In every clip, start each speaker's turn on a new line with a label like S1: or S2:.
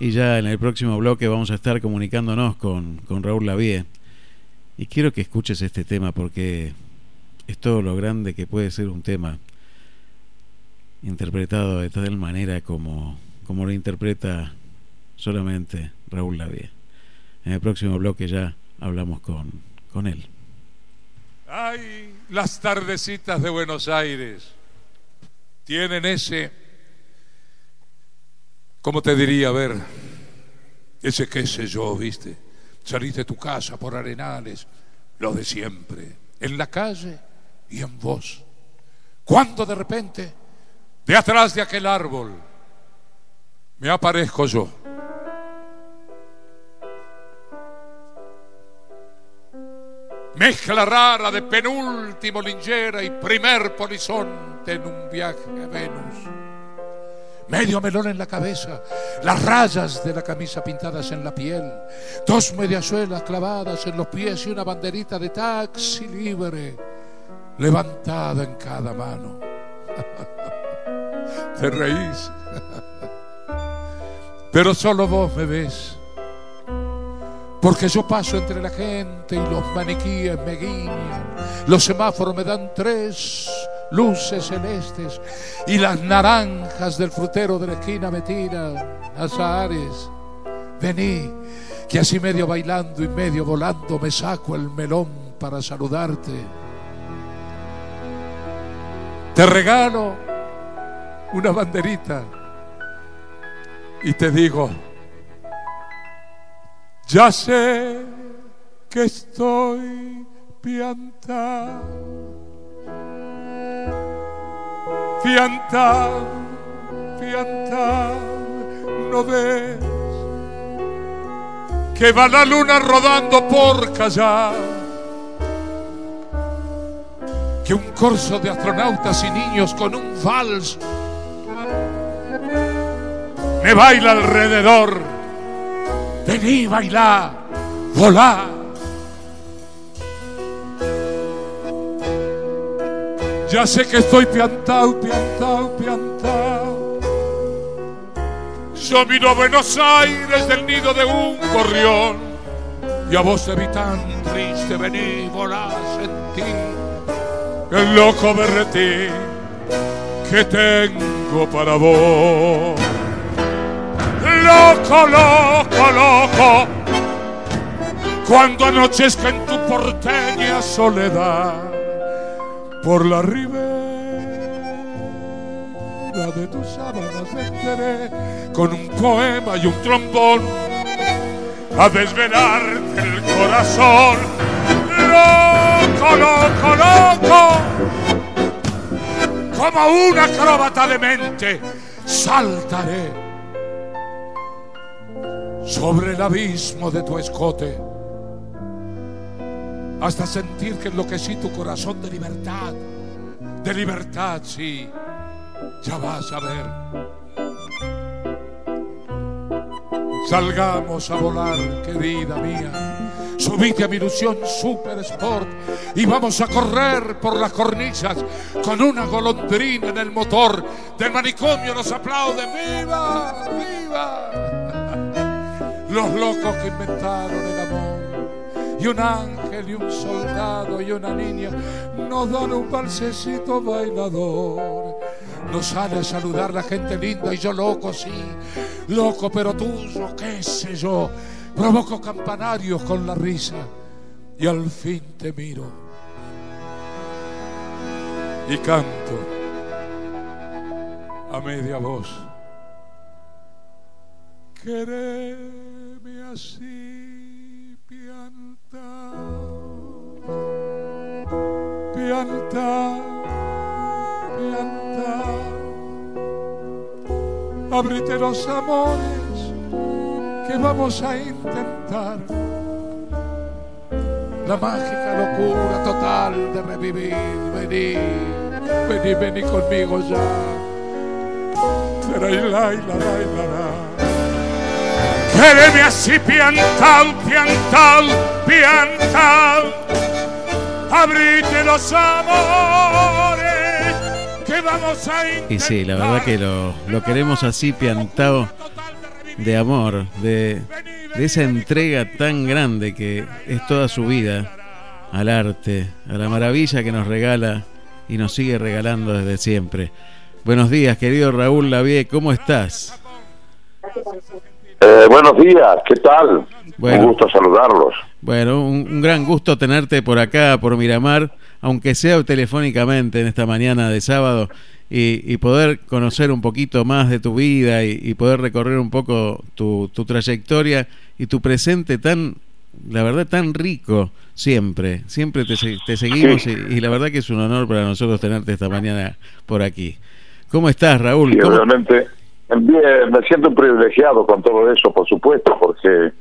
S1: Y ya en el próximo bloque vamos a estar comunicándonos con, con Raúl Lavie. Y quiero que escuches este tema porque es todo lo grande que puede ser un tema interpretado de tal manera como, como lo interpreta solamente Raúl Lavie. En el próximo bloque ya hablamos con, con él.
S2: Ay, las tardecitas de Buenos Aires tienen ese, ¿cómo te diría? A ver, ese qué sé yo, viste. Salís de tu casa por arenales, lo de siempre, en la calle y en vos. Cuando de repente, de atrás de aquel árbol, me aparezco yo. Mezcla rara de penúltimo lingera y primer polizonte en un viaje a Venus. Medio melón en la cabeza, las rayas de la camisa pintadas en la piel, dos mediasuelas clavadas en los pies y una banderita de taxi libre levantada en cada mano. Te reís, pero solo vos me ves porque yo paso entre la gente y los maniquíes me guiñan. Los semáforos me dan tres luces celestes y las naranjas del frutero de la esquina me tiran azahares. Vení, que así medio bailando y medio volando me saco el melón para saludarte. Te regalo una banderita y te digo, ya sé que estoy piantado, piantado, piantado, no ves que va la luna rodando por callar, que un corso de astronautas y niños con un vals me baila alrededor. Vení, bailá, volá. Ya sé que estoy piantao, piantao, piantao. Yo vino a Buenos Aires del nido de un gorrión. Y a vos te vi tan triste, vení, volá, sentí el loco berretín que tengo para vos loco, loco, loco, cuando anochezca en tu porteña soledad, por la ribera de tus sábanas vendré con un poema y un trombón a desvelarte el corazón. Loco, loco, loco, como una acróbata de mente, saltaré sobre el abismo de tu escote, hasta sentir que enloquecí tu corazón de libertad, de libertad, sí, ya vas a ver. Salgamos a volar, querida mía. Subite a mi ilusión Super Sport y vamos a correr por las cornillas con una golondrina en el motor. Del manicomio nos aplauden. ¡Viva! ¡Viva! los locos que inventaron el. Y un ángel y un soldado y una niña nos dan un balsecito bailador. Nos sale a saludar la gente linda y yo loco, sí, loco pero tuyo, qué sé yo. Provoco campanarios con la risa y al fin te miro y canto a media voz. Querer así piantao, piantao. Abrite los amores que vamos a intentar. La mágica locura total de revivir. Vení, vení, vení conmigo ya. Quédeme así piantao, piantao, piantao. Abrite los amores que vamos a intentar.
S1: Y sí, la verdad que lo, lo queremos así piantao de amor, de, de esa entrega tan grande que es toda su vida al arte, a la maravilla que nos regala y nos sigue regalando desde siempre. Buenos días, querido Raúl Lavie, ¿cómo estás?
S3: Eh, buenos días, ¿qué tal? un gusto saludarlos.
S1: Bueno, un, gran gusto tenerte por acá, por Miramar, aunque sea telefónicamente en esta mañana de sábado, y, poder conocer un poquito más de tu vida y, poder recorrer un poco tu, trayectoria y tu presente tan, la verdad, tan rico siempre. Siempre te, seguimos y, la verdad que es un honor para nosotros tenerte esta mañana por aquí. ¿Cómo estás, Raúl?
S3: realmente Bien, me siento privilegiado con todo eso, por supuesto, porque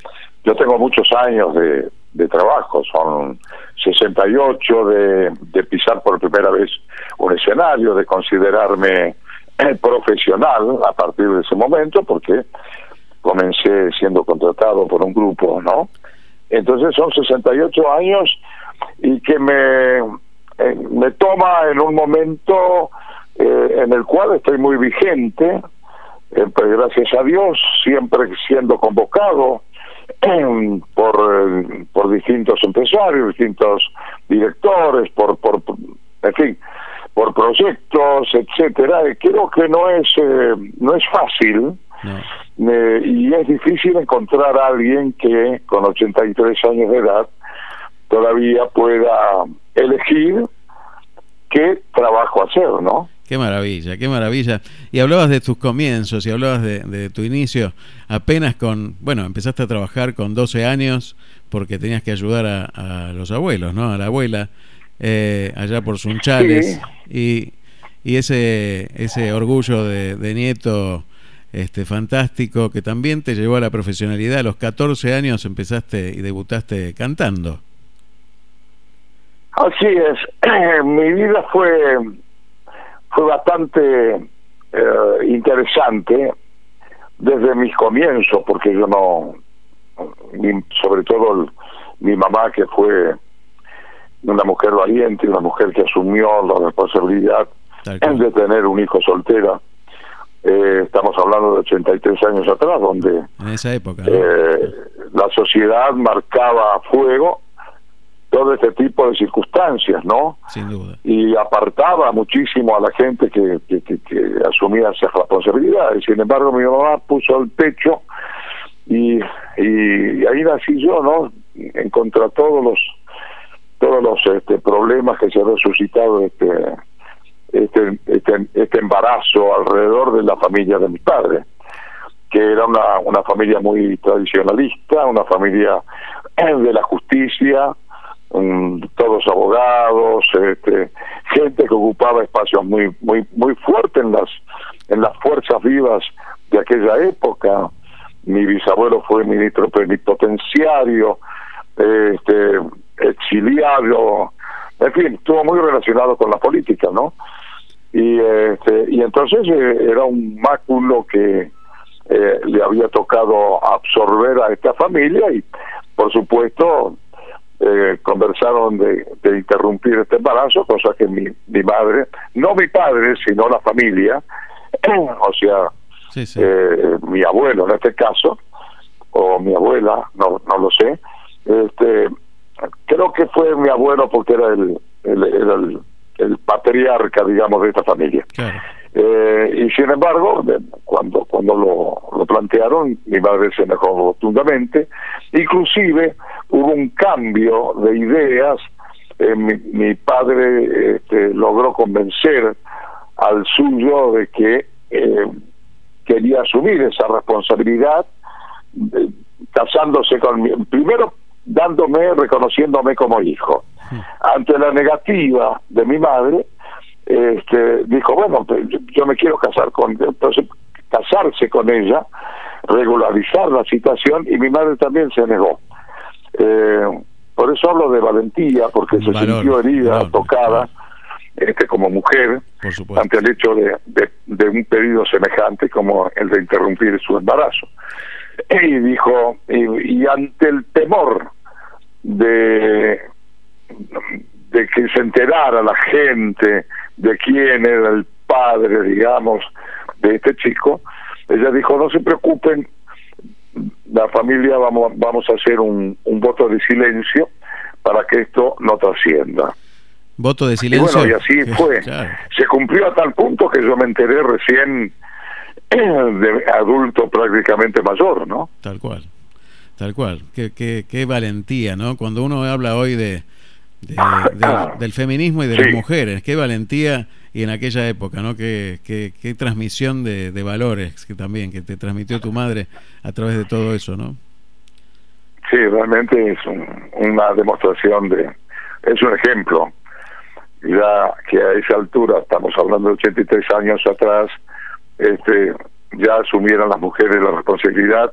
S3: yo tengo muchos años de, trabajo, son 68 de, de pisar por primera vez un escenario, de considerarme profesional a partir de ese momento, porque comencé siendo contratado por un grupo, ¿no? Entonces son 68 años y que me, eh, me toma en un momento eh, en el cual estoy muy vigente, eh, gracias a Dios, siempre siendo convocado por, eh, por distintos empresarios, distintos directores, por, por, en fin, por proyectos, etcétera. Creo que no es eh, no es fácil y es difícil encontrar a alguien que con 83 años de edad todavía pueda elegir qué trabajo hacer, ¿no?
S1: Qué maravilla, qué maravilla. Y hablabas de tus comienzos y hablabas de, tu inicio apenas con, bueno, empezaste a trabajar con 12 años porque tenías que ayudar a, los abuelos, ¿no? A la abuela, eh, allá por Sunchales. Y, y ese, ese orgullo de, de, nieto este, fantástico que también te llevó a la profesionalidad. A los 14 años empezaste y debutaste cantando.
S3: Así es. Mi vida fue fue bastante eh, interesante desde mis comienzos, porque yo no, sobre todo mi mamá que fue una mujer valiente, una mujer que asumió la responsabilidad de tener un hijo soltera. Eh, estamos hablando de 83 años atrás, donde
S1: en esa época
S3: eh, la sociedad marcaba fuego todo este tipo de circunstancias, ¿no?
S1: Sin duda.
S3: Y apartaba muchísimo a la gente que, que, asumía esas responsabilidades. Sin embargo, mi mamá puso el pecho y, y ahí nací yo, ¿no? En contra todos los todos los este, problemas que se han suscitado este, este, este, este embarazo alrededor de la familia de mi padre que era una, una familia muy tradicionalista, una familia de la justicia, todos abogados, este, gente que ocupaba espacios muy muy muy fuertes en las en las fuerzas vivas de aquella época. Mi bisabuelo fue ministro plenipotenciario, este, exiliado, en fin, estuvo muy relacionado con la política, ¿no? Y este, y entonces eh, era un máculo que eh, le había tocado absorber a esta familia y por supuesto eh, conversaron de, interrumpir este embarazo, cosa que mi, mi madre, no mi padre, sino la familia, o sea, Eh, mi abuelo en este caso, o mi abuela, no, no lo sé, este, creo que fue mi abuelo porque era el, el, el, patriarca, digamos, de esta familia. Eh, y sin embargo, cuando cuando lo, lo plantearon, mi madre se enojó rotundamente, inclusive hubo un cambio de ideas. Eh, mi, padre este, logró convencer al suyo de que eh, quería asumir esa responsabilidad, eh, casándose con primero dándome, reconociéndome como hijo. Ante la negativa de mi madre, este, dijo, bueno, pues, yo me quiero casar con, entonces casarse con ella, regularizar la situación y mi madre también se negó. Eh, por eso hablo de valentía, porque se sintió herida, tocada, este, como mujer, ante el hecho de, de, un pedido semejante como el de interrumpir su embarazo. Y dijo, y, ante el temor de, de que se enterara la gente de quién era el padre, digamos, de este chico, ella dijo, no se preocupen, la familia vamos, vamos a hacer un, un voto de silencio para que esto no trascienda.
S1: Voto de silencio.
S3: Y bueno, y así fue. Se cumplió a tal punto que yo me enteré recién de adulto prácticamente mayor, ¿no?
S1: Tal cual, tal cual. Qué, qué, qué valentía, ¿no? Cuando uno habla hoy de, del feminismo y de las mujeres, qué valentía y en aquella época, ¿no? Qué, qué, qué transmisión de, de, valores que también, que te transmitió tu madre a través de todo eso, ¿no?
S3: Sí, realmente es una demostración de, es un ejemplo ya que a esa altura, estamos hablando de 83 años atrás, este, ya asumieran las mujeres la responsabilidad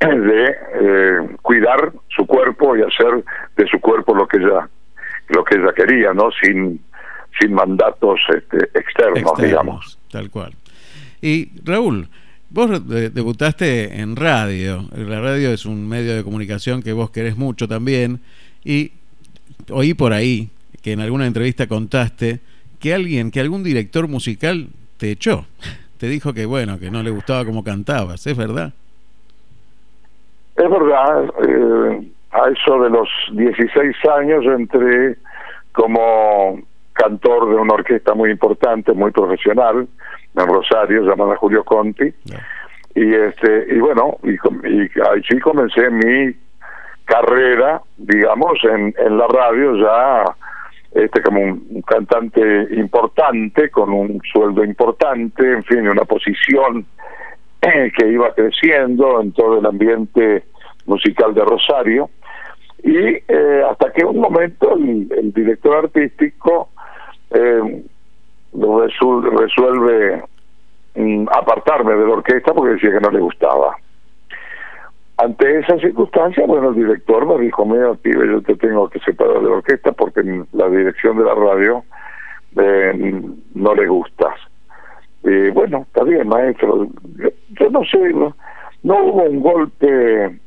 S3: de eh, cuidar su cuerpo y hacer de su cuerpo lo que ella lo que ella quería, ¿no? Sin sin mandatos este, externos, digamos.
S1: Tal cual. Y Raúl, vos debutaste en radio. La radio es un medio de comunicación que vos querés mucho también y oí por ahí que en alguna entrevista contaste que alguien, que algún director musical te echó. Te dijo que bueno, que no le gustaba cómo cantabas, ¿es verdad?
S3: Es verdad, eh, a eso de los 16 años entré como cantor de una orquesta muy importante, muy profesional, en Rosario, llamada Julio Conti. Y este y bueno, y, y allí comencé mi carrera, digamos, en, en la radio ya este como un, cantante importante, con un sueldo importante, en fin, una posición eh, que iba creciendo en todo el ambiente musical de Rosario. Y eh, hasta que un momento el, director artístico eh, resuelve mm, apartarme de la orquesta porque decía que no le gustaba. Ante esa circunstancia, bueno, el director me dijo, mira, pibe, yo te tengo que separar de la orquesta porque la dirección de la radio eh, no le gustas. Y bueno, está bien, maestro. Yo, no sé, no, hubo un golpe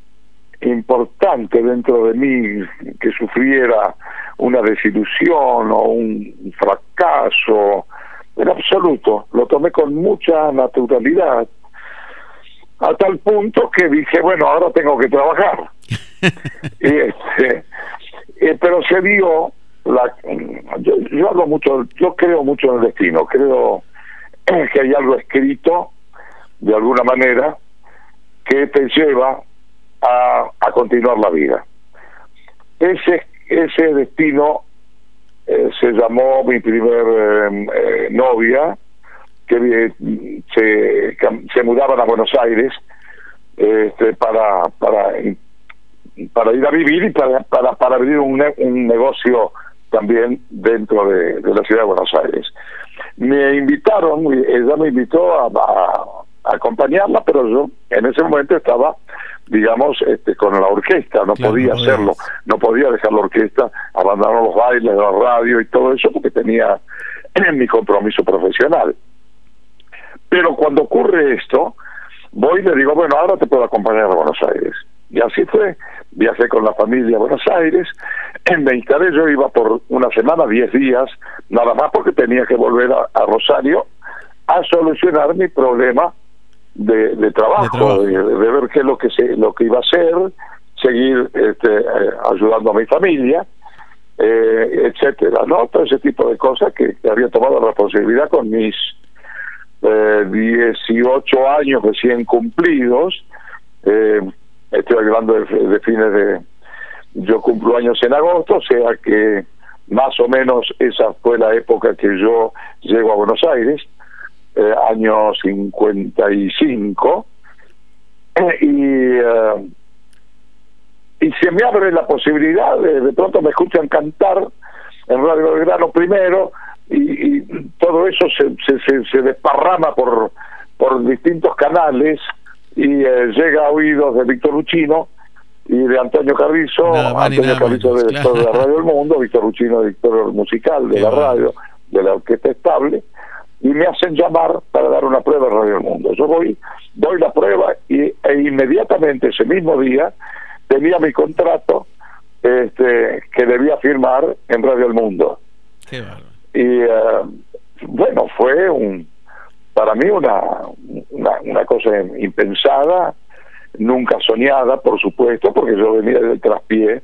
S3: importante dentro de mí que sufriera una desilusión o un fracaso. En absoluto, lo tomé con mucha naturalidad a tal punto que dije, bueno, ahora tengo que trabajar. y este, eh, pero se dio, la, yo, yo hablo mucho, yo creo mucho en el destino, creo que hay algo escrito, de alguna manera, que te lleva a, a continuar la vida. Ese, ese destino eh, se llamó mi primer eh, novia, que se, se mudaban a Buenos Aires este, para, para, para ir a vivir y para, para, para abrir un, un negocio también dentro de, la ciudad de Buenos Aires. Me invitaron, ella me invitó a, acompañarla, pero yo en ese momento estaba, digamos, este, con la orquesta, no podía hacerlo, no podía dejar la orquesta, abandonar los bailes, la radio y todo eso porque tenía mi compromiso profesional. Pero cuando ocurre esto, voy y le digo, bueno, ahora te puedo acompañar a Buenos Aires. Y así fue, viajé con la familia a Buenos Aires, en me yo iba por una semana, diez días, nada más porque tenía que volver a, Rosario a solucionar mi problema de, trabajo, de, ver qué es lo que, se, lo que iba a hacer, seguir este, eh, ayudando a mi familia, eh, etcétera, ¿no? Todo ese tipo de cosas que había tomado la responsabilidad con mis eh, 18 años recién cumplidos. Eh, estoy hablando de, fines de... Yo cumplo años en agosto, o sea que más o menos esa fue la época que yo llego a Buenos Aires, eh, año 55, y, eh, y se me abre la posibilidad, de, de pronto me escuchan cantar en Radio Belgrano primero, y, todo eso se, se, se, desparrama por, por distintos canales y eh, llega a oídos de Víctor Luchino y de Antonio Carrizo, Antonio Carrizo de, la Radio del Mundo, Víctor Luchino, director musical de la radio, de la orquesta estable, y me hacen llamar para dar una prueba en Radio del Mundo. Yo voy, doy la prueba y, e inmediatamente ese mismo día tenía mi contrato este, que debía firmar en Radio del Mundo. Qué y eh, bueno, fue un para mí una, una, cosa impensada, nunca soñada, por supuesto, porque yo venía del traspié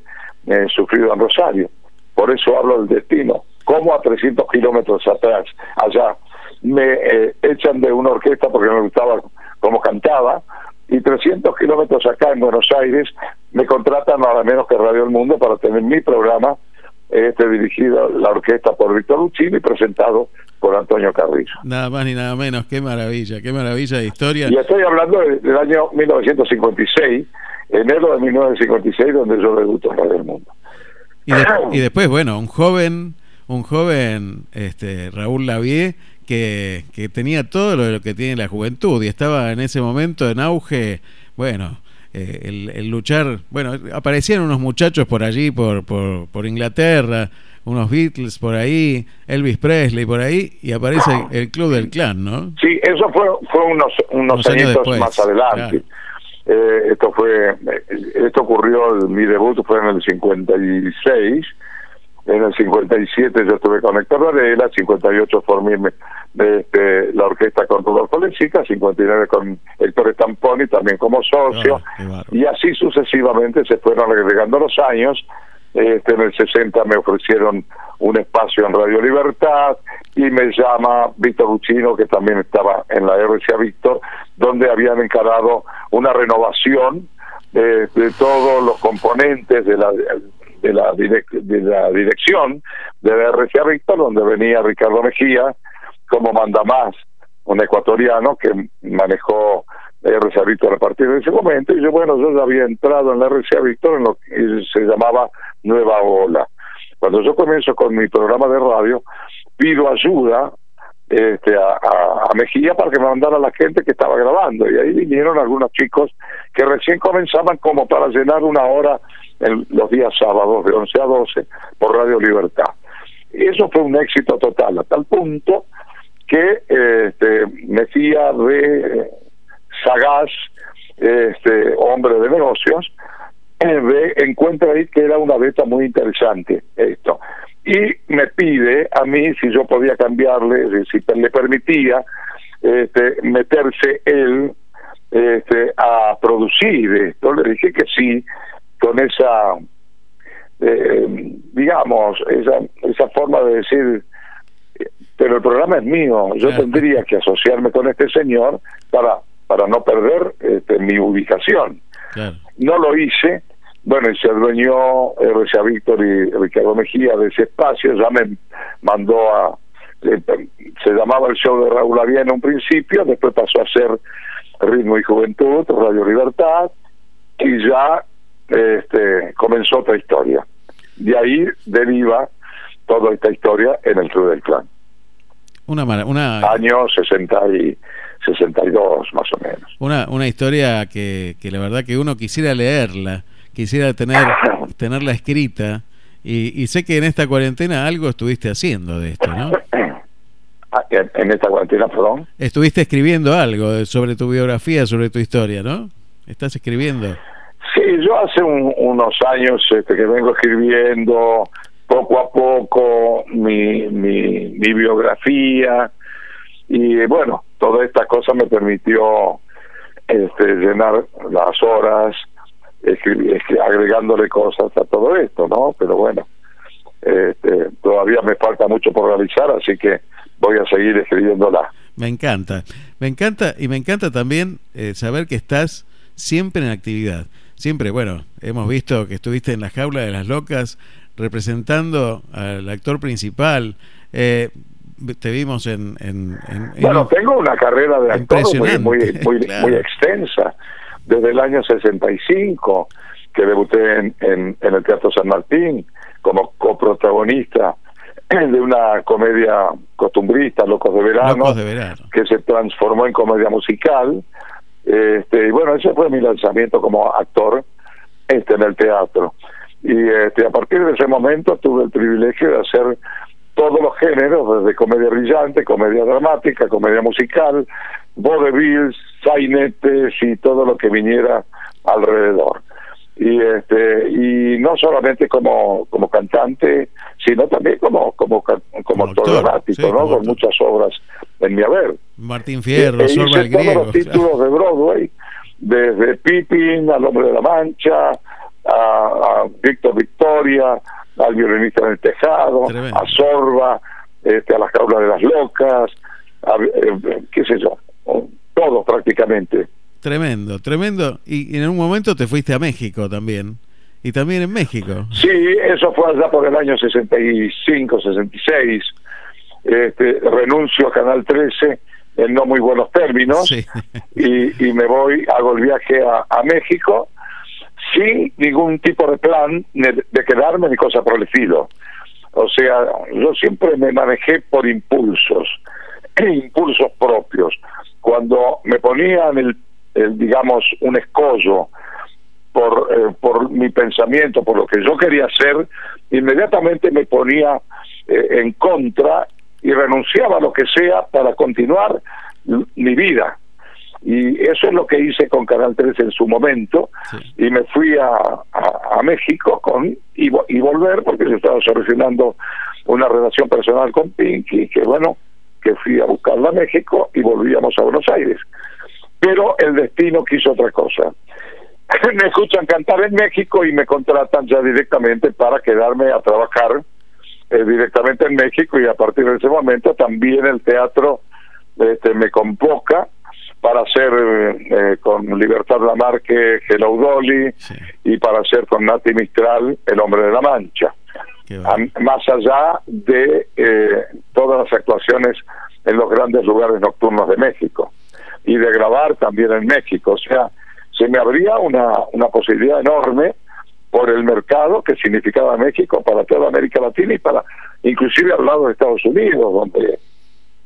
S3: eh, sufrido en Rosario. Por eso hablo del destino. Como a 300 kilómetros atrás, allá, me eh, echan de una orquesta porque me gustaba cómo cantaba, y 300 kilómetros acá en Buenos Aires me contratan nada menos que Radio El Mundo para tener mi programa este dirigido la orquesta por Víctor Lucini y presentado por Antonio Carrillo.
S1: Nada más ni nada menos, qué maravilla, qué maravilla de historia.
S3: Y estoy hablando del año 1956, enero de 1956, donde yo debuto en Radio El Mundo.
S1: Y, y después, bueno, un joven, un joven este, Raúl Lavie que, que tenía todo lo que tiene la juventud y estaba en ese momento en auge, bueno, eh, el, luchar, bueno, aparecían unos muchachos por allí, por, por, por, Inglaterra, unos Beatles por ahí, Elvis Presley por ahí, y aparece el Club del Clan, ¿no?
S3: Sí, eso fue, fue unos, unos, años, más adelante. Eh, esto fue, esto ocurrió, mi debut fue en el 56 en el 57 yo estuve con Héctor Varela, 58 formé este, la orquesta con Rudolfo Lechica, 59 con Héctor Estamponi también como socio, ah, y así sucesivamente se fueron agregando los años. Este, en el 60 me ofrecieron un espacio en Radio Libertad y me llama Víctor Lucino, que también estaba en la RCA Víctor, donde habían encarado una renovación de, de todos los componentes de la de la, de la dirección de RCA Víctor, donde venía Ricardo Mejía como manda más, un ecuatoriano que manejó RCA Víctor a partir de ese momento. Y yo, bueno, yo ya había entrado en la RCA Víctor en lo que se llamaba Nueva Ola. Cuando yo comienzo con mi programa de radio, pido ayuda este, a, a, Mejía para que me mandara la gente que estaba grabando. Y ahí vinieron algunos chicos que recién comenzaban como para llenar una hora los días sábados de 11 a 12 por Radio Libertad. Y eso fue un éxito total, a tal punto que Mejía de sagaz, este, hombre de negocios, eh, encuentra ahí que era una beta muy interesante esto. Y me pide a mí si yo podía cambiarle, si le permitía este, meterse él este, a producir esto. Le dije que sí, con esa, eh, digamos, esa, esa forma de decir, pero el programa es mío, yo tendría que asociarme con este señor para, para no perder este, mi ubicación. No lo hice, bueno, y se adueñó R.C.A. Víctor y Ricardo Mejía de ese espacio, ya me mandó a, se llamaba el show de Raúl Avia en un principio, después pasó a ser Ritmo y Juventud, Radio Libertad, y ya este, comenzó otra historia. De ahí deriva toda esta historia en el Club del Clan.
S1: Una, una
S3: año 60 y 62 más o menos.
S1: Una, una historia que, que la verdad que uno quisiera leerla, quisiera tener tenerla escrita y, y, sé que en esta cuarentena algo estuviste haciendo de esto, ¿no?
S3: Ah, en esta cuarentena, perdón.
S1: Estuviste escribiendo algo sobre tu biografía, sobre tu historia, ¿no? Estás escribiendo.
S3: Sí, yo hace unos años este, que vengo escribiendo poco a poco mi, mi, biografía y bueno, toda esta cosa me permitió este, llenar las horas agregándole cosas a todo esto, ¿no? Pero bueno, este, todavía me falta mucho por realizar, así que voy a seguir escribiéndola.
S1: Me encanta, me encanta y me encanta también eh, saber que estás siempre en actividad siempre, bueno, hemos visto que estuviste en la jaula de las locas representando al actor principal. Eh, te vimos en,
S3: bueno tengo una carrera de actor muy muy, muy, extensa desde el año 65 que debuté en, en, el Teatro San Martín como coprotagonista de una comedia costumbrista Locos de Verano,
S1: de Verano.
S3: que se transformó en comedia musical este, y bueno, ese fue mi lanzamiento como actor este, en el teatro. Y este, a partir de ese momento tuve el privilegio de hacer todos los géneros, desde comedia brillante, comedia dramática, comedia musical, vaudevilles, sainetes y todo lo que viniera alrededor y este y no solamente como como cantante sino también como como como, actor dramático no con muchas obras en mi haber.
S1: Martín Fierro
S3: e, e Sol todos los títulos de Broadway desde Pippin al Hombre de la Mancha, a, Víctor Victoria, al violinista en el tejado, a Sorba, este, a las jaulas de las locas, eh, qué sé yo, todo prácticamente.
S1: Tremendo, tremendo. Y, en un momento te fuiste a México también. Y también en México.
S3: Sí, eso fue allá por el año 65, 66. Este, renuncio a Canal 13 en no muy buenos términos y, y, me voy, hago el viaje a, a, México sin ningún tipo de plan de, quedarme ni cosa por el estilo. O sea, yo siempre me manejé por impulsos, impulsos propios. Cuando me ponían el, digamos, un escollo por, eh, por mi pensamiento, por lo que yo quería hacer, inmediatamente me ponía eh, en contra y renunciaba a lo que sea para continuar mi vida. Y eso es lo que hice con Canal 13 en su momento. Y me fui a, a, México con y, y, volver porque yo estaba solucionando una relación personal con Pinky, que bueno, que fui a buscarla a México y volvíamos a Buenos Aires. Pero el destino quiso otra cosa. me escuchan cantar en México y me contratan ya directamente para quedarme a trabajar eh, directamente en México y a partir de ese momento también el teatro este, me convoca para hacer eh, con Libertad Lamarque Hello Dolly y para hacer con Nati Mistral El Hombre de la Mancha. más allá de eh, todas las actuaciones en los grandes lugares nocturnos de México y de grabar también en México. O sea, se me abría una, una posibilidad enorme por el mercado que significaba México para toda América Latina y para inclusive al lado de Estados Unidos donde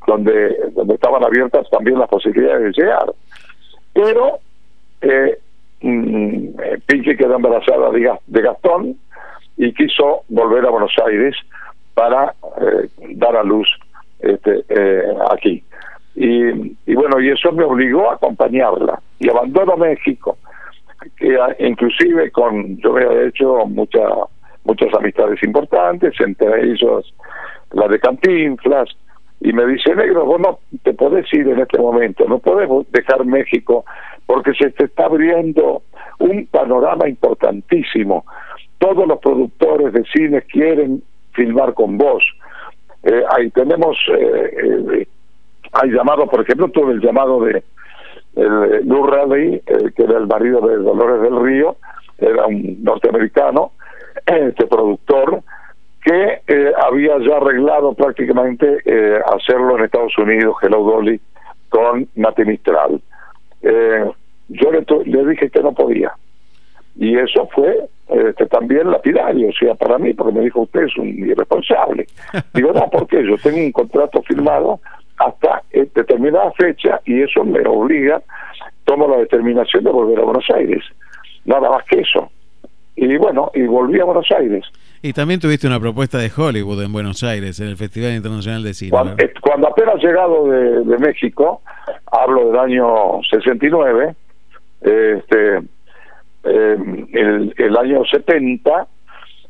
S3: donde donde estaban abiertas también las posibilidades de llegar pero eh, mm, eh Pinky quedó embarazada de, Gastón y quiso volver a Buenos Aires para eh, dar a luz este, eh, aquí y, y bueno y eso me obligó a acompañarla y abandono México que inclusive con yo había hecho muchas muchas amistades importantes, entre ellos la de Cantinflas, y me dice, negro, vos no te podés ir en este momento, no podemos dejar México, porque se te está abriendo un panorama importantísimo. Todos los productores de cine quieren filmar con vos. Eh, ahí tenemos, eh, eh, hay llamado, por ejemplo, tuve el llamado de el Lou Raleigh, que era el marido de Dolores del Río, era un norteamericano, este productor, que eh, había ya arreglado prácticamente eh, hacerlo en Estados Unidos, Hello Dolly, con Nati Mistral. Eh, yo le, le, dije que no podía. Y eso fue este, también lapidario, o sea, para mí, porque me dijo usted es un irresponsable. Digo, no, porque yo tengo un contrato firmado hasta eh, determinada fecha y eso me obliga, tomo la determinación de volver a Buenos Aires. Nada más que eso. Y bueno, y volví a Buenos Aires.
S1: Y también tuviste una propuesta de Hollywood en Buenos Aires, en el Festival Internacional de Cine.
S3: Cuando, eh, cuando apenas llegado de, de, México, hablo del año 69, este, eh, el, el año 70,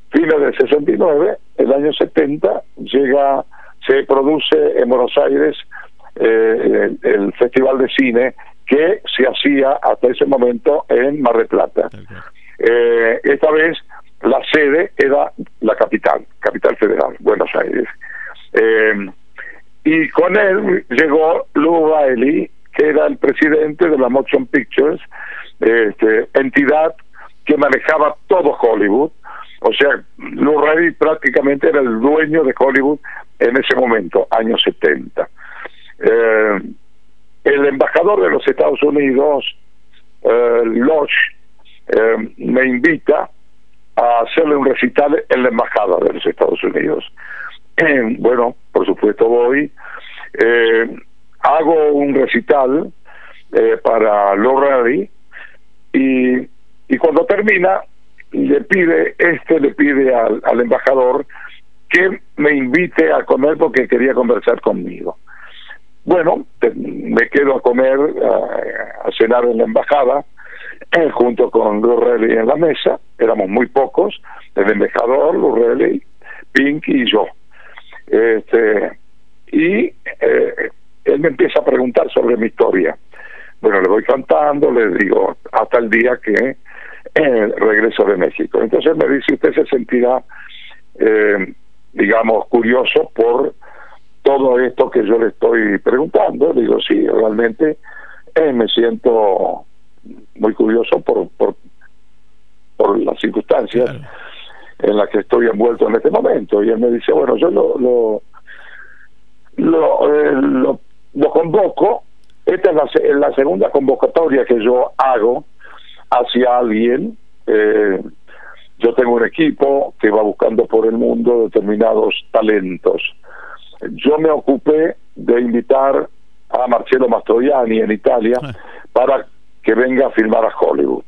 S3: fines del 69, el año 70, llega se produce en Buenos Aires eh, el, Festival de Cine que se hacía hasta ese momento en Mar del Plata. Eh, esta vez la sede era la capital, capital federal, Buenos Aires. Eh, y con él llegó Lou Riley, que era el presidente de la Motion Pictures, este, entidad que manejaba todo Hollywood, o sea, Lou Riley prácticamente era el dueño de Hollywood en ese momento, años 70. Eh, el embajador de los Estados Unidos, eh, Lodge, eh, me invita a hacerle un recital en la embajada de los Estados Unidos. bueno, por supuesto voy, hago un recital para Lou y, y cuando termina le pide, este le pide al, al embajador que me invite a comer porque quería conversar conmigo. Bueno, me quedo a comer, a, cenar en la embajada, eh, junto con Lurrelli en la mesa, éramos muy pocos, el embajador, Lurrelli, Pinky y yo. Este, y eh, él me empieza a preguntar sobre mi historia. bueno, le voy cantando, le digo, hasta el día que eh, regreso de México. Entonces me dice, usted se sentirá, eh, digamos, curioso por todo esto que yo le estoy preguntando. Digo, sí, realmente eh, me siento muy curioso por, por, por las circunstancias en las que estoy envuelto en este momento. Y él me dice, bueno, yo lo, lo, lo, lo, convoco. Esta es la, la, segunda convocatoria que yo hago hacia alguien. Eh, yo tengo un equipo que va buscando por el mundo determinados talentos. Yo me ocupé de invitar a Marcelo Mastroianni en Italia ah. para que venga a filmar a Hollywood.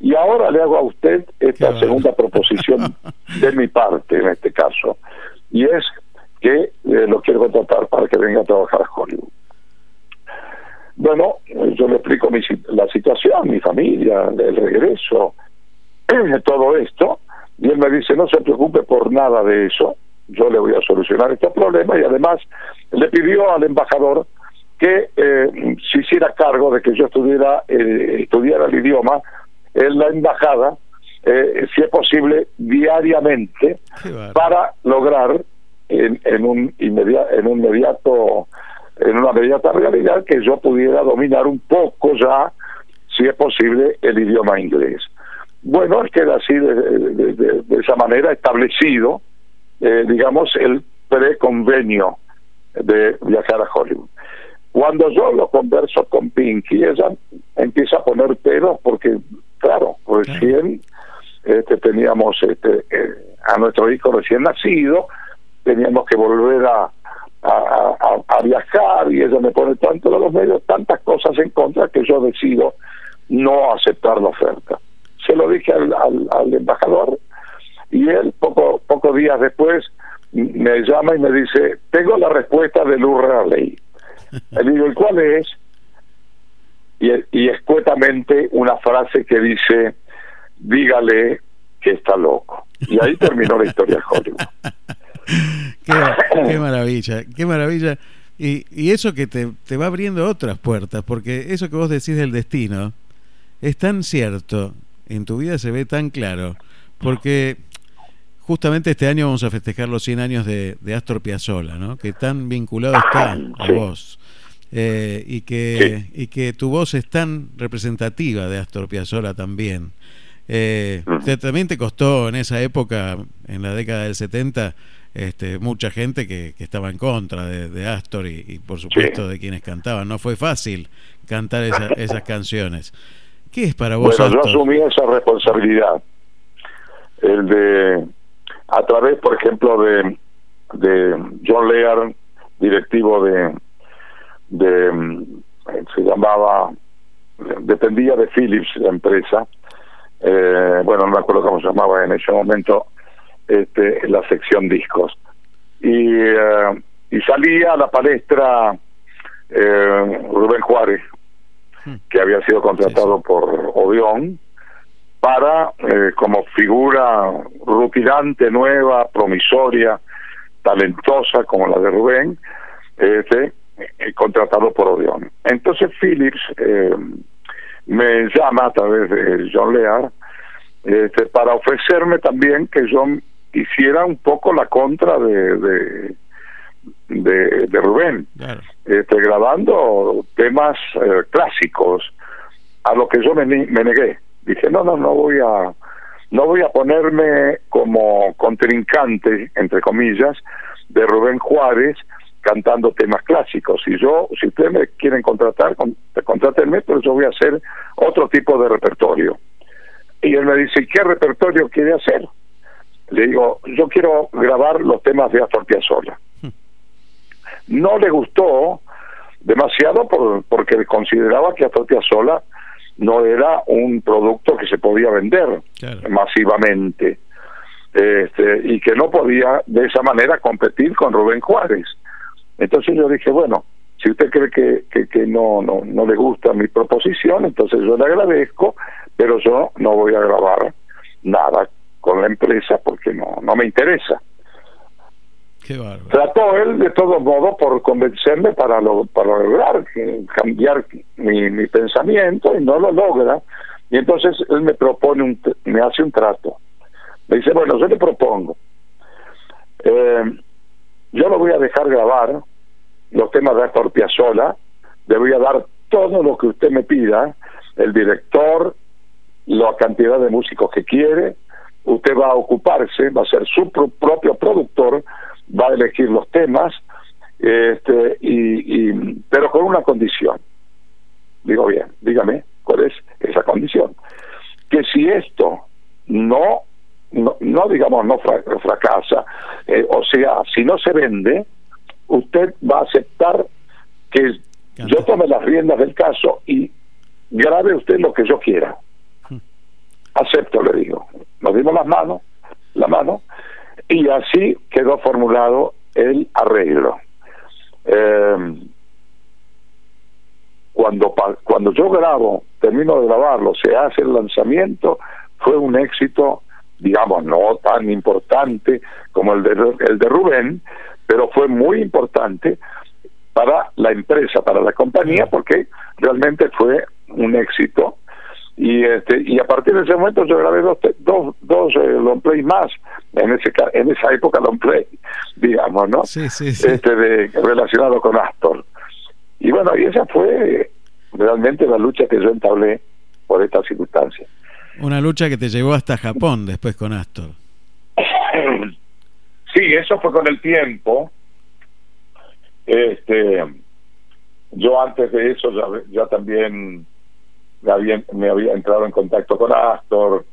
S3: Y ahora le hago a usted esta segunda proposición de mi parte en este caso, y es que eh, lo quiero contratar para que venga a trabajar a Hollywood. Bueno, yo le explico mi, la situación, mi familia, el regreso, todo esto, y él me dice, no se preocupe por nada de eso, yo le voy a solucionar este problema, y además le pidió al embajador que eh, se hiciera cargo de que yo estudiara, eh, estudiara el idioma en la embajada, eh, si es posible, diariamente, para lograr en, en un inmediato, en un inmediato, en una inmediata realidad que yo pudiera dominar un poco ya, si es posible, el idioma inglés. Bueno, queda así de, esa manera establecido, eh, digamos, el preconvenio de viajar a Hollywood. Cuando yo lo converso con Pinky, ella empieza a poner pelos porque claro, recién este, teníamos este, eh, a nuestro hijo recién nacido, teníamos que volver a, a, viajar y ella me pone tanto de los medios, tantas cosas en contra que yo decido no aceptar la oferta. Se lo dije al, embajador y él poco pocos días después me llama y me dice, tengo la respuesta de Lou Raleigh. Le digo, ¿y cuál es? y, escuetamente una frase que dice, dígale que está loco. Y ahí terminó la historia de Hollywood.
S1: qué, maravilla, qué maravilla. Y, y eso que te, te, va abriendo otras puertas, porque eso que vos decís del destino es tan cierto, en tu vida se ve tan claro, porque justamente este año vamos a festejar los 100 años de, de Astor Piazzolla, ¿no? que tan vinculado está a vos. Eh, y, que, y que tu voz es tan representativa de Astor Piazzolla también. Eh, también te costó en esa época, en la década del 70, este, mucha gente que, que estaba en contra de, Astor y, por supuesto de quienes cantaban. No fue fácil cantar esas canciones. ¿Qué es para vos?
S3: Bueno, yo asumí esa responsabilidad. El de, a través, por ejemplo, de, de John Lear, directivo de, de mm, se llamaba dependía de Philips la empresa eh, bueno no me acuerdo cómo se llamaba en ese momento este la sección discos y eh, y salía a la palestra eh, Rubén Juárez hmm. que había sido contratado por Odeón para como figura rutilante nueva promisoria talentosa como la de Rubén este eh, contratado por Odeon. Entonces Philips eh, me llama a través de John Lear este, para ofrecerme también que yo hiciera un poco la contra de, de, de, Rubén, este, grabando temas eh, clásicos, a lo que yo me, me negué. Dije, no, no, no voy a no voy a ponerme como contrincante, entre comillas, de Rubén Juárez, cantando temas clásicos. Y yo, si ustedes me quieren contratar, contrátenme, pero yo voy a hacer otro tipo de repertorio. Y él me dice, ¿qué repertorio quiere hacer? Le digo, yo quiero grabar los temas de Astor Piazzolla. No le gustó demasiado por, porque consideraba que Astor Piazzolla no era un producto que se podía vender masivamente este, y que no podía de esa manera competir con Rubén Juárez. Entonces yo dije, bueno, si usted cree que, que, no, no, no le gusta mi proposición, entonces yo le agradezco, pero yo no voy a grabar nada con la empresa porque no, no me interesa. Trató él de todos modos por convencerme para, lo, para lograr cambiar mi, mi pensamiento y no lo logra. Y entonces él me propone, un, me hace un trato. Me dice, bueno, yo le propongo, eh, yo lo voy a dejar grabar los temas de Astor Piazzolla, le voy a dar todo lo que usted me pida, el director, la cantidad de músicos que quiere, usted va a ocuparse, va a ser su propio productor, va a elegir los temas, este, y, pero con una condición. Digo bien, dígame, ¿cuál es esa condición? Que si esto no, no, digamos, no fracasa, eh, o sea, si no se vende, usted va a aceptar que yo tome las riendas del caso y grabe usted lo que yo quiera. Hmm. Acepto, le digo. Nos dimos las manos, la mano, y así quedó formulado el arreglo. Eh, cuando, cuando yo grabo, termino de grabarlo, se hace el lanzamiento, fue un éxito, digamos, no tan importante como el de, el de Rubén, pero fue muy importante para la empresa, para la compañía, porque realmente fue un éxito. Y este y a partir de ese momento yo grabé dos dos, dos eh, long play más en ese en esa época long play digamos no
S1: sí, sí,
S3: este de relacionado con Astor. Y bueno y esa fue realmente la lucha que yo entablé por esta circunstancia.
S1: Una lucha que te llevó hasta Japón después con Astor.
S3: Sí, eso fue con el tiempo. Este, yo antes de eso ya, también me había, me había, entrado en contacto con Astor,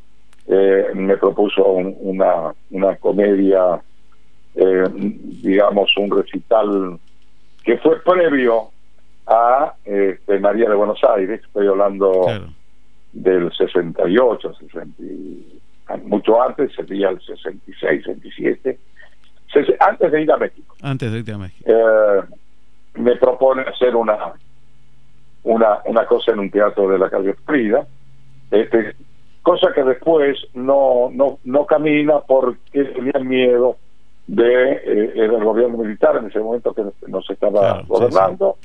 S3: eh, me propuso una, una comedia, eh, digamos, un recital que fue previo a este, María de Buenos Aires, estoy hablando del 68, 60, mucho antes, sería el 66, 67 antes de ir a México.
S1: Antes de ir a México.
S3: Eh, me propone hacer una, una, una cosa en un teatro de la calle Frida, este, cosa que después no, no, no camina porque tenía miedo de eh, el gobierno militar en ese momento que nos estaba gobernando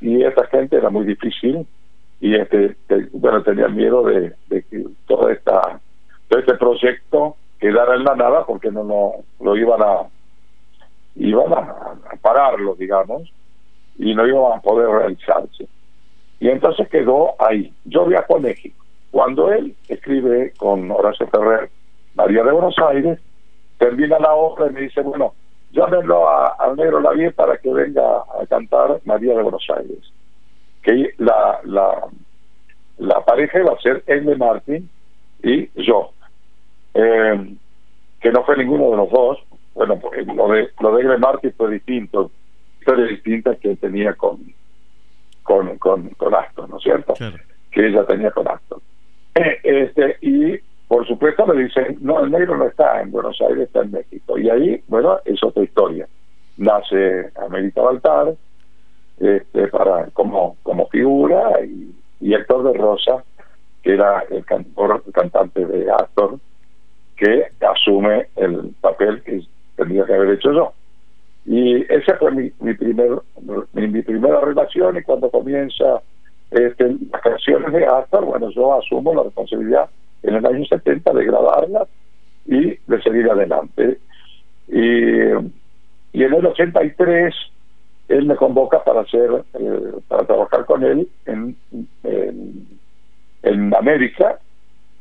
S3: y esta gente era muy difícil y este bueno tenía miedo de, de que toda esta todo este proyecto quedara en la nada porque no, no lo iban a iban a, pararlo, digamos, y no iban a poder realizarse. Y entonces quedó ahí. Yo viajo a México. Cuando él escribe con Horacio Ferrer, María de Buenos Aires, termina la obra y me dice, bueno, llámenlo a, al negro Lavie para que venga a cantar María de Buenos Aires. Que la, la, la pareja iba a ser de Martín y yo. Eh, que no fue ninguno de los dos, bueno, pues, lo de lo de Martin fue distinto, historia distinta que tenía con con con, con Aston, ¿no es cierto? Que ella tenía con Aston. Eh, este y por supuesto me dicen, no, el negro no está en Buenos Aires, está en México. Y ahí, bueno, es otra historia. Nace América Baltar, este, para como como figura y, y Héctor de Rosa, que era el, cantor, el cantante de Astor, que asume el papel que tendría que haber hecho yo. Y esa fue mi, mi, primer, mi, primera relación y cuando comienza este, las canciones de Astor, bueno, yo asumo la responsabilidad en el año 70 de grabarlas y de seguir adelante. Y, y en el 83 él me convoca para hacer eh, para trabajar con él en, en, América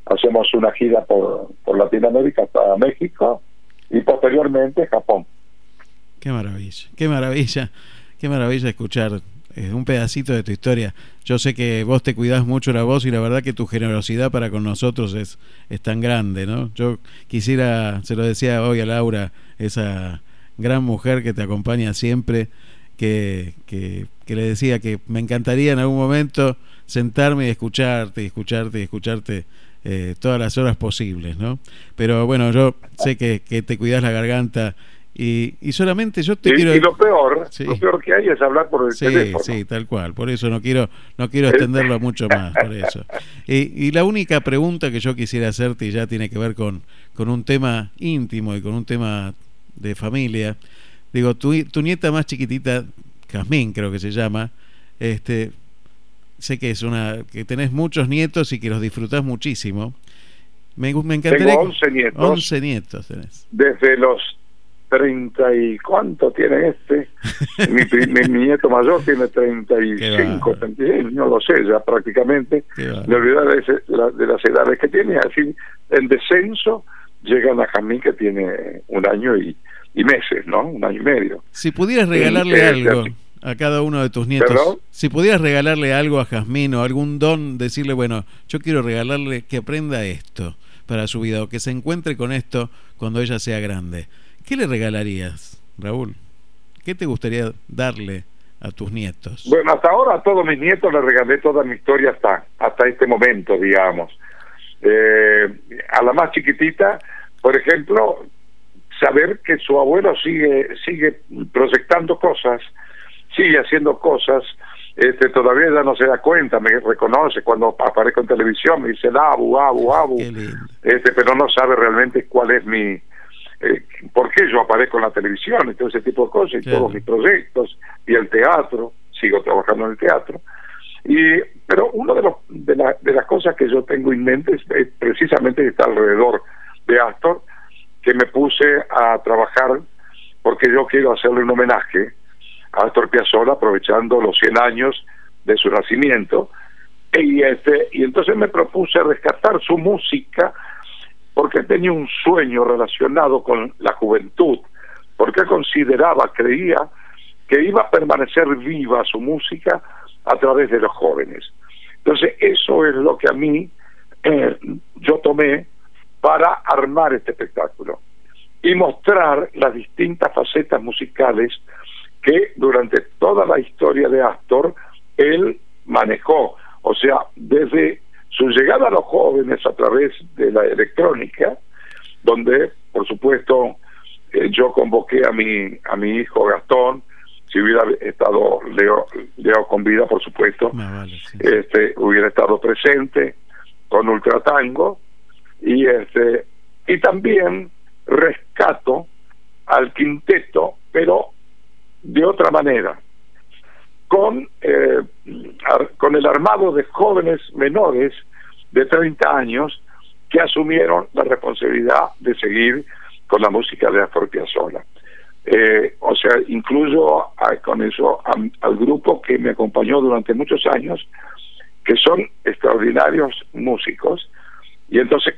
S3: hacemos una gira por, por Latinoamérica hasta México y posteriormente Japón.
S1: Qué maravilla, qué maravilla, qué maravilla escuchar eh, un pedacito de tu historia. Yo sé que vos te cuidás mucho la voz y la verdad que tu generosidad para con nosotros es, es tan grande, ¿no? Yo quisiera, se lo decía hoy a Laura, esa gran mujer que te acompaña siempre, que, que, le decía que me encantaría en algún momento sentarme y escucharte, y escucharte, y escucharte eh, todas las horas posibles, ¿no? Pero bueno, yo sé que, que te cuidas la garganta y, y, solamente yo te quiero...
S3: Y lo peor, lo peor que hay es hablar por el
S1: sí,
S3: teléfono.
S1: Sí, tal cual, por eso no quiero no quiero extenderlo mucho más, por eso. Y, y, la única pregunta que yo quisiera hacerte, y ya tiene que ver con, con un tema íntimo y con un tema de familia, Digo, tu, tu nieta más chiquitita, Jazmín creo que se llama, este, sé que es una que tenés muchos nietos y que los disfrutás muchísimo. Me, me encantaría.
S3: Tengo 11 nietos.
S1: 11 nietos tenés.
S3: Desde los 30 y cuánto tiene este. mi, mi, nieto mayor tiene 35, 36, no lo sé ya prácticamente. Me olvidé de, de, las edades que tiene. Así, en descenso llegan a Jamín que tiene un año y, y meses, ¿no? Un año y medio.
S1: Si pudieras regalarle algo a cada uno de tus nietos. Si pudieras regalarle algo a Jazmín o algún don, decirle, bueno, yo quiero regalarle que aprenda esto para su vida o que se encuentre con esto cuando ella sea grande. ¿Qué le regalarías, Raúl? ¿Qué te gustaría darle a tus nietos?
S3: Bueno, hasta ahora a todos mis nietos les regalé toda mi historia hasta, hasta este momento, digamos. Eh, a la más chiquitita, por ejemplo, saber que su abuelo sigue sigue proyectando cosas, sigue haciendo cosas, este todavía ya no se da cuenta, me reconoce cuando aparezco en televisión, me dice abu, abu, abu, este, pero no sabe realmente cuál es mi, eh, por qué yo aparezco en la televisión y todo ese tipo de cosas, y todos mis proyectos, y el teatro, sigo trabajando en el teatro. Y, pero una de, los, de, de las cosas que yo tengo en mente es, precisamente estar alrededor de Astor, que me puse a trabajar porque yo quiero hacerle un homenaje a Astor Piazzolla aprovechando los 100 años de su nacimiento. Y este y entonces me propuse rescatar su música porque tenía un sueño relacionado con la juventud porque consideraba creía que iba a permanecer viva su música a través de los jóvenes entonces eso es lo que a mí eh, yo tomé para armar este espectáculo y mostrar las distintas facetas musicales que durante toda la historia de Astor él manejó. O sea, desde su llegada a los jóvenes a través de la electrónica, donde, por supuesto, eh, yo convoqué a mi, a mi hijo Gastón, si hubiera estado Leo, Leo con vida, por supuesto, ah, este hubiera estado presente con Ultratango y este y también rescato al quinteto, pero de otra manera, con, eh, con el armado de jóvenes menores de 30 años que asumieron la responsabilidad de seguir con la música de Astor Piazzolla. Eh, o sea, incluyo con eso al grupo que me acompañó durante muchos años, que son extraordinarios músicos, y entonces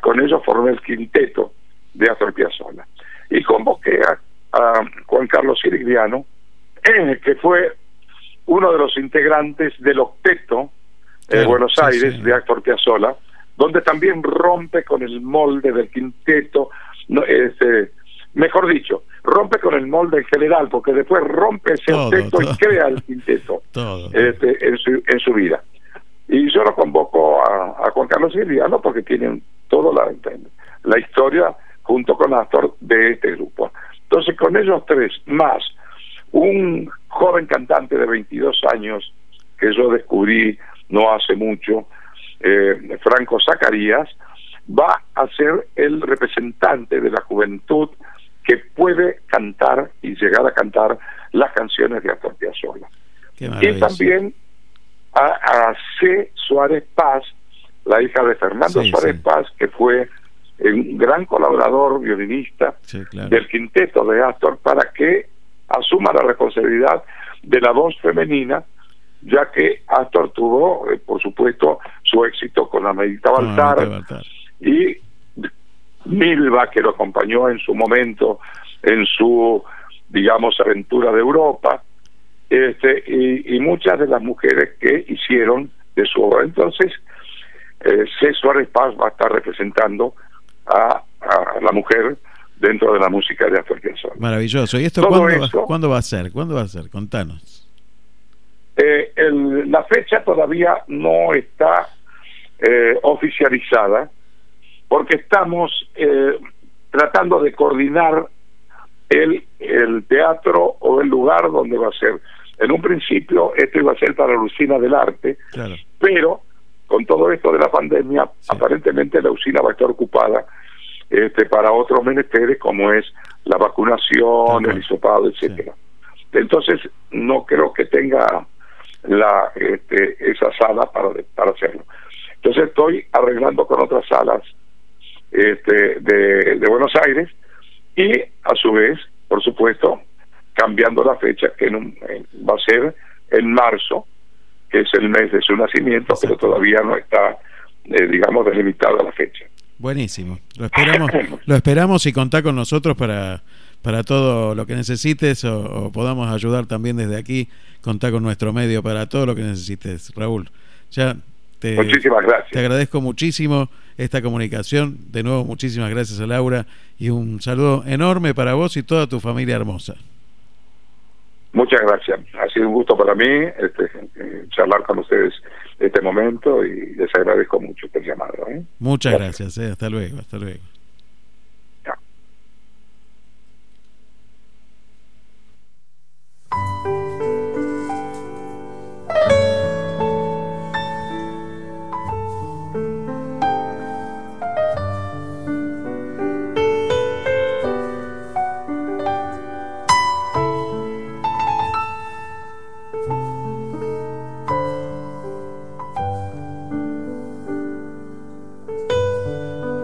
S3: con ellos formé el quinteto de Astor Piazzolla. Y convoqué a, Juan Carlos Sirigliano, eh, que fue uno de los integrantes del octeto de Buenos Aires de Astor Piazzolla, donde también rompe con el molde del quinteto, no, este, mejor dicho, rompe con el molde en general, porque después rompe ese octeto y crea el quinteto este, en, su, en su vida. Y yo lo convoco a, a Juan Carlos Sirigliano porque tienen toda la, la historia junto con Astor de este grupo. Entonces, con ellos tres, más un joven cantante de 22 años que yo descubrí no hace mucho, eh, Franco Zacarías, va a ser el representante de la juventud que puede cantar y llegar a cantar las canciones de Astor Piazzolla. Y también a, C. Suárez Paz, la hija de Fernando Suárez Paz, que fue un gran colaborador violinista del quinteto de Astor para que asuma la responsabilidad de la voz femenina, ya que Astor tuvo, eh, por supuesto, su éxito con la Medita Baltar y Milva, que lo acompañó en su momento en su, digamos, aventura de Europa, este, y, muchas de las mujeres que hicieron de su obra. Entonces, eh, C. Suárez Paz va a estar representando a, la mujer dentro de la música de Astor Piazzolla.
S1: Maravilloso. ¿Y esto cuándo, va, a ser? ¿Cuándo va a ser? Contanos.
S3: Eh, la fecha todavía no está eh, oficializada porque estamos eh, tratando de coordinar el, el teatro o el lugar donde va a ser. En un principio esto iba a ser para la usina del arte, pero con todo esto de la pandemia, aparentemente la usina va a estar ocupada este, para otros menesteres como es la vacunación, el hisopado, etcétera. Entonces, no creo que tenga la este, esa sala para, para hacerlo. Entonces estoy arreglando con otras salas este, de, de Buenos Aires y a su vez, por supuesto, cambiando la fecha, que va a ser en marzo, que es el mes de su nacimiento, pero todavía no está, eh, digamos, delimitada la fecha.
S1: Buenísimo. Lo esperamos, lo esperamos y contá con nosotros para, para todo lo que necesites o, podamos ayudar también desde aquí. Contá con nuestro medio para todo lo que necesites, Raúl. Ya te,
S3: muchísimas gracias.
S1: Te agradezco muchísimo esta comunicación. De nuevo, muchísimas gracias a Laura y un saludo enorme para vos y toda tu familia hermosa.
S3: Muchas gracias. Ha sido un gusto para mí este, eh, charlar con ustedes este momento y les agradezco mucho este llamado. ¿eh?
S1: Muchas gracias. Eh. Hasta luego. Hasta luego.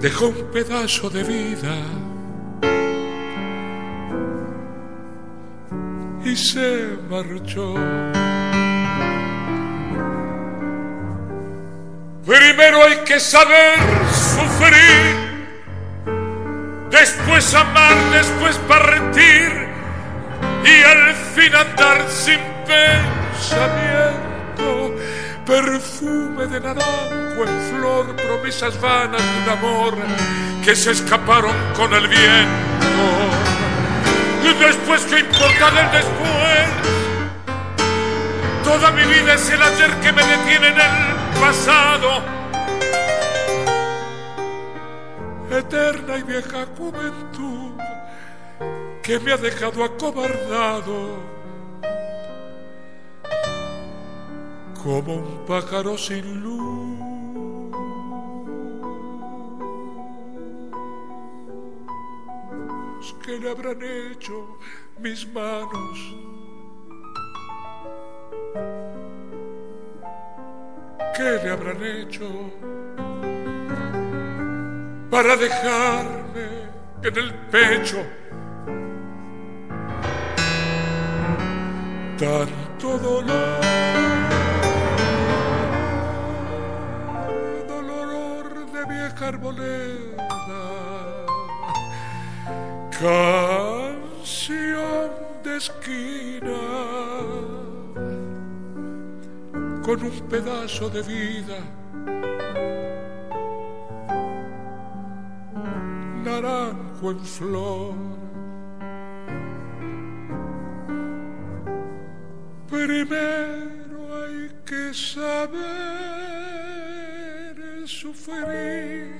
S2: dejó un pedazo de vida y se marchó. Primero hay que saber sufrir, después amar, después partir y al fin andar sin pensamiento perfume de en flor, promesas vanas de un amor que se escaparon con el viento. Y después, ¿qué importa del después? Toda mi vida es el ayer que me detiene en el pasado. Eterna y vieja juventud que me ha dejado acobardado como un pájaro sin luz. ¿Qué le habrán hecho mis manos? ¿Qué le habrán hecho para dejarme en el pecho tanto dolor? arboleda, canción de esquina, con un pedazo de vida, naranjo en flor. Primero hay que saber sufrir,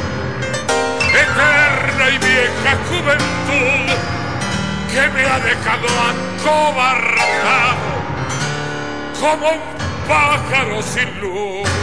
S2: Eterna y vieja juventud que me ha dejado acobardado como un pájaro sin luz.